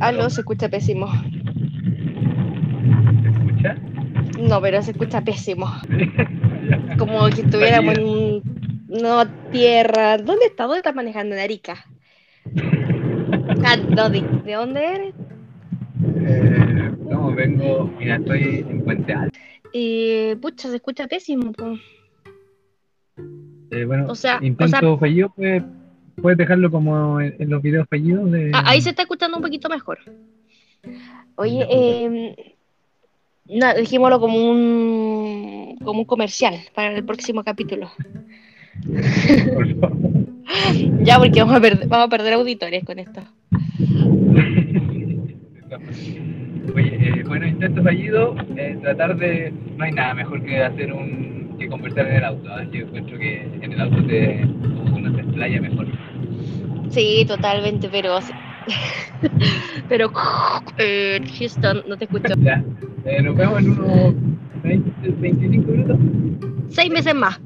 aló, se escucha pésimo. ¿Se escucha? No, pero se escucha pésimo. Como que estuviéramos en un- no, tierra. ¿Dónde está? ¿Dónde estás manejando? En Arica. Ah, no, ¿de, de dónde eres? Eh, no, vengo, mira, estoy en Puente Alto. Y, pucha, se escucha pésimo. Eh, bueno, O sea, intento fallido, pues, puedes dejarlo como en, en los videos fallidos de... Ah, ahí se está escuchando un poquito mejor. Oye, eh, no, dijémoslo como un, como un comercial para el próximo capítulo. Por favor. Ya, porque vamos a, perder, vamos a perder auditores con esto. Oye, eh, bueno, intento fallido, eh, tratar de... No hay nada mejor que hacer un... que conversar en el auto. ¿eh? Yo encuentro que en el auto te, explaya mejor. Sí, totalmente, pero. Pero. eh, Houston, no te escucho. Ya, eh, nos vemos en unos 20, 25 minutos. Seis meses más.